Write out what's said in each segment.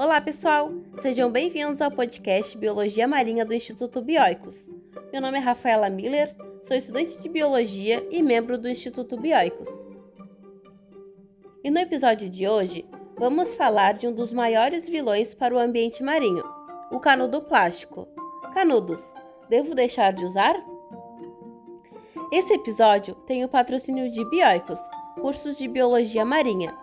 Olá, pessoal! Sejam bem-vindos ao podcast Biologia Marinha do Instituto Bioicos. Meu nome é Rafaela Miller, sou estudante de Biologia e membro do Instituto Bioicos. E no episódio de hoje, vamos falar de um dos maiores vilões para o ambiente marinho, o canudo plástico. Canudos, devo deixar de usar? Esse episódio tem o patrocínio de Bioicos, cursos de Biologia Marinha,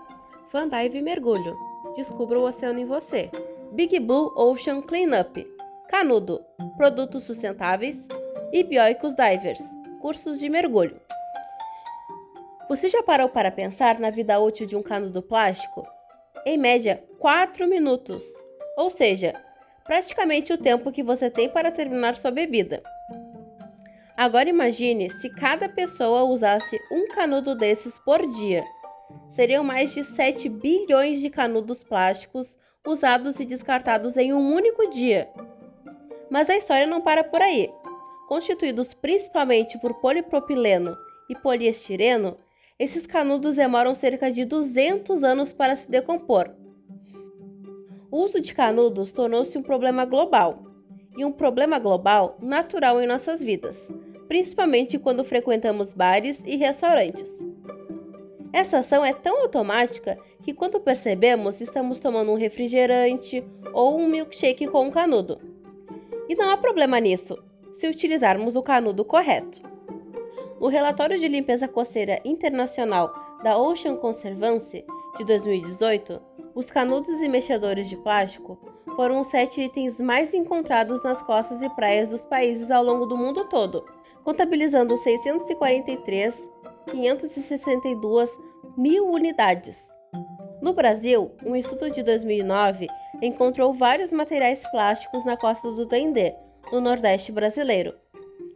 Fandive Mergulho, Descubra o Oceano em Você, Big Blue Ocean Cleanup, Canudo, Produtos Sustentáveis e Bioicos Divers, cursos de mergulho. Você já parou para pensar na vida útil de um canudo plástico? Em média, 4 minutos, ou seja, praticamente o tempo que você tem para terminar sua bebida. Agora imagine se cada pessoa usasse um canudo desses por dia. Seriam mais de 7 bilhões de canudos plásticos usados e descartados em um único dia. Mas a história não para por aí. Constituídos principalmente por polipropileno e poliestireno, esses canudos demoram cerca de 200 anos para se decompor. O uso de canudos tornou-se um problema global, e um problema global natural em nossas vidas, principalmente quando frequentamos bares e restaurantes. Essa ação é tão automática que, quando percebemos, estamos tomando um refrigerante ou um milkshake com um canudo. E não há problema nisso, se utilizarmos o canudo correto. No relatório de limpeza costeira internacional da Ocean Conservancy de 2018, os canudos e mexedores de plástico foram os sete itens mais encontrados nas costas e praias dos países ao longo do mundo todo, contabilizando 643.562 mil unidades. No Brasil, um estudo de 2009 encontrou vários materiais plásticos na costa do Dendê, no Nordeste brasileiro.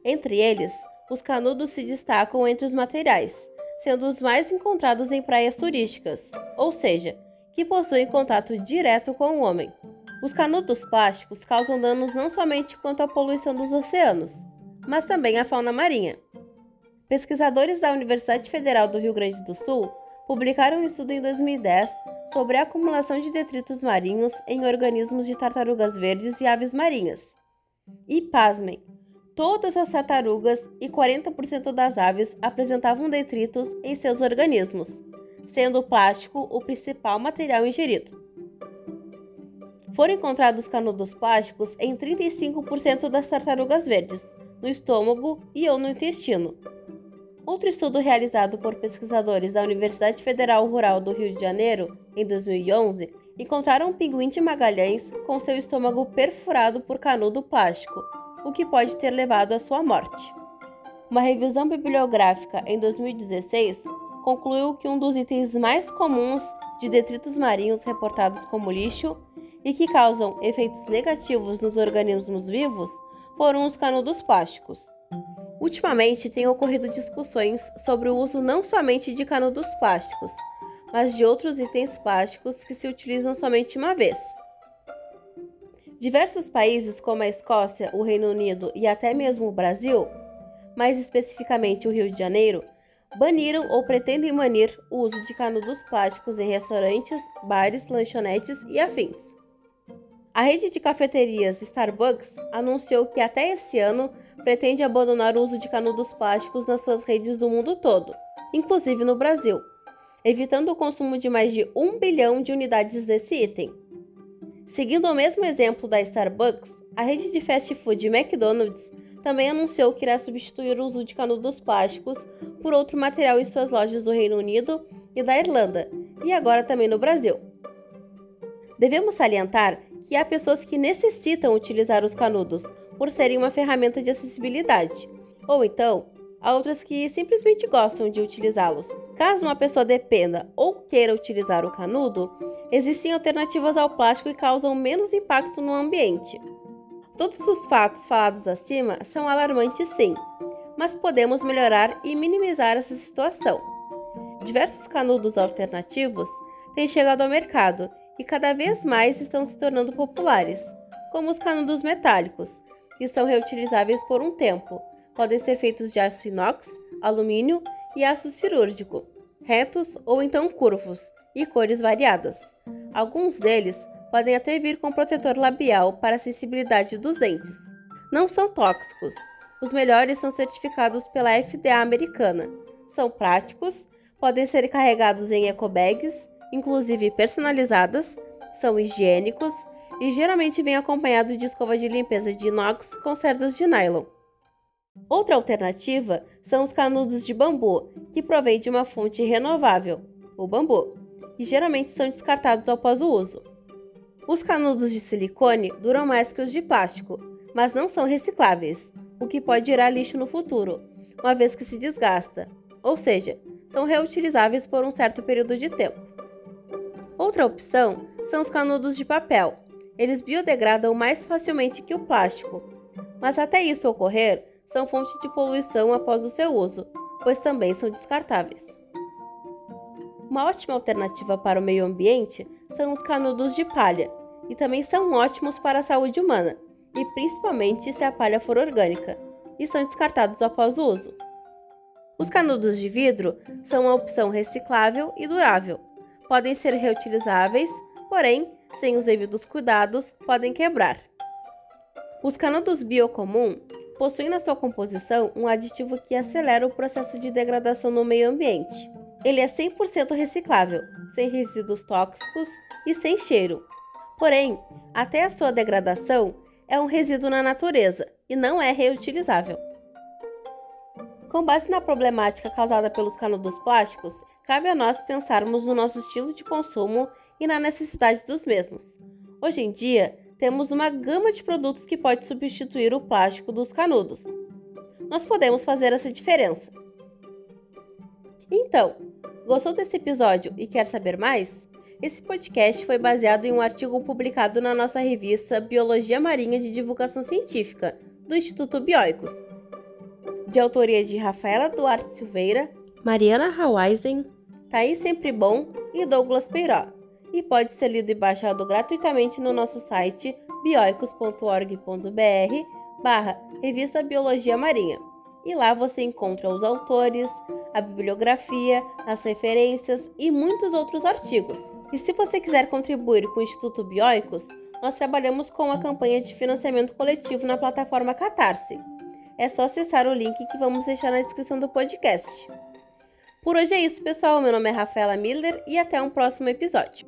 Entre eles, os canudos se destacam entre os materiais, sendo os mais encontrados em praias turísticas, ou seja, que possuem contato direto com o homem. Os canudos plásticos causam danos não somente quanto à poluição dos oceanos, mas também à fauna marinha. Pesquisadores da Universidade Federal do Rio Grande do Sul publicaram um estudo em 2010 sobre a acumulação de detritos marinhos em organismos de tartarugas verdes e aves marinhas. E pasmem, todas as tartarugas e 40% das aves apresentavam detritos em seus organismos, sendo o plástico o principal material ingerido. Foram encontrados canudos plásticos em 35% das tartarugas verdes, no estômago e ou no intestino. Outro estudo realizado por pesquisadores da Universidade Federal Rural do Rio de Janeiro, em 2011, encontraram um pinguim de Magalhães com seu estômago perfurado por canudo plástico, o que pode ter levado à sua morte. Uma revisão bibliográfica em 2016 concluiu que um dos itens mais comuns de detritos marinhos reportados como lixo e que causam efeitos negativos nos organismos vivos foram os canudos plásticos. Ultimamente têm ocorrido discussões sobre o uso não somente de canudos plásticos, mas de outros itens plásticos que se utilizam somente uma vez. Diversos países, como a Escócia, o Reino Unido e até mesmo o Brasil, mais especificamente o Rio de Janeiro, baniram ou pretendem banir o uso de canudos plásticos em restaurantes, bares, lanchonetes e afins. A rede de cafeterias Starbucks anunciou que até esse ano pretende abandonar o uso de canudos plásticos nas suas redes do mundo todo, inclusive no Brasil, evitando o consumo de mais de um bilhão de unidades desse item. Seguindo o mesmo exemplo da Starbucks, a rede de fast food McDonald's também anunciou que irá substituir o uso de canudos plásticos por outro material em suas lojas do Reino Unido e da Irlanda, e agora também no Brasil. Devemos salientar que há pessoas que necessitam utilizar os canudos por serem uma ferramenta de acessibilidade, ou então há outras que simplesmente gostam de utilizá-los. Caso uma pessoa dependa ou queira utilizar o canudo, existem alternativas ao plástico que causam menos impacto no ambiente. Todos os fatos falados acima são alarmantes, sim, mas podemos melhorar e minimizar essa situação. Diversos canudos alternativos têm chegado ao mercado e cada vez mais estão se tornando populares, como os canudos metálicos, que são reutilizáveis por um tempo. Podem ser feitos de aço inox, alumínio e aço cirúrgico, retos ou então curvos, e cores variadas. Alguns deles podem até vir com protetor labial para a sensibilidade dos dentes. Não são tóxicos. Os melhores são certificados pela FDA americana. São práticos, podem ser carregados em ecobags, inclusive personalizadas, são higiênicos e geralmente vêm acompanhados de escova de limpeza de inox com cerdas de nylon. Outra alternativa são os canudos de bambu, que provém de uma fonte renovável, o bambu, e geralmente são descartados após o uso. Os canudos de silicone duram mais que os de plástico, mas não são recicláveis, o que pode gerar lixo no futuro, uma vez que se desgasta, ou seja, são reutilizáveis por um certo período de tempo. Outra opção são os canudos de papel. Eles biodegradam mais facilmente que o plástico, mas até isso ocorrer, são fonte de poluição após o seu uso, pois também são descartáveis. Uma ótima alternativa para o meio ambiente são os canudos de palha, e também são ótimos para a saúde humana, e principalmente se a palha for orgânica, e são descartados após o uso. Os canudos de vidro são uma opção reciclável e durável. Podem ser reutilizáveis, porém, sem os devidos cuidados, podem quebrar. Os canudos biocomum possuem na sua composição um aditivo que acelera o processo de degradação no meio ambiente. Ele é 100% reciclável, sem resíduos tóxicos e sem cheiro. Porém, até a sua degradação, é um resíduo na natureza e não é reutilizável. Com base na problemática causada pelos canudos plásticos, cabe a nós pensarmos no nosso estilo de consumo e na necessidade dos mesmos. Hoje em dia, temos uma gama de produtos que pode substituir o plástico dos canudos. Nós podemos fazer essa diferença. Então, gostou desse episódio e quer saber mais? Esse podcast foi baseado em um artigo publicado na nossa revista Biologia Marinha de Divulgação Científica, do Instituto Bioicos, de autoria de Rafaela Duarte Silveira, Mariana Hawaisen, Thaís Sempre Bom e Douglas Peiró e pode ser lido e baixado gratuitamente no nosso site bioicos.org.br barra Revista Biologia Marinha. E lá você encontra os autores, a bibliografia, as referências e muitos outros artigos. E se você quiser contribuir com o Instituto Bioicos, nós trabalhamos com uma campanha de financiamento coletivo na plataforma Catarse. É só acessar o link que vamos deixar na descrição do podcast. Por hoje é isso, pessoal. Meu nome é Rafaela Miller e até um próximo episódio.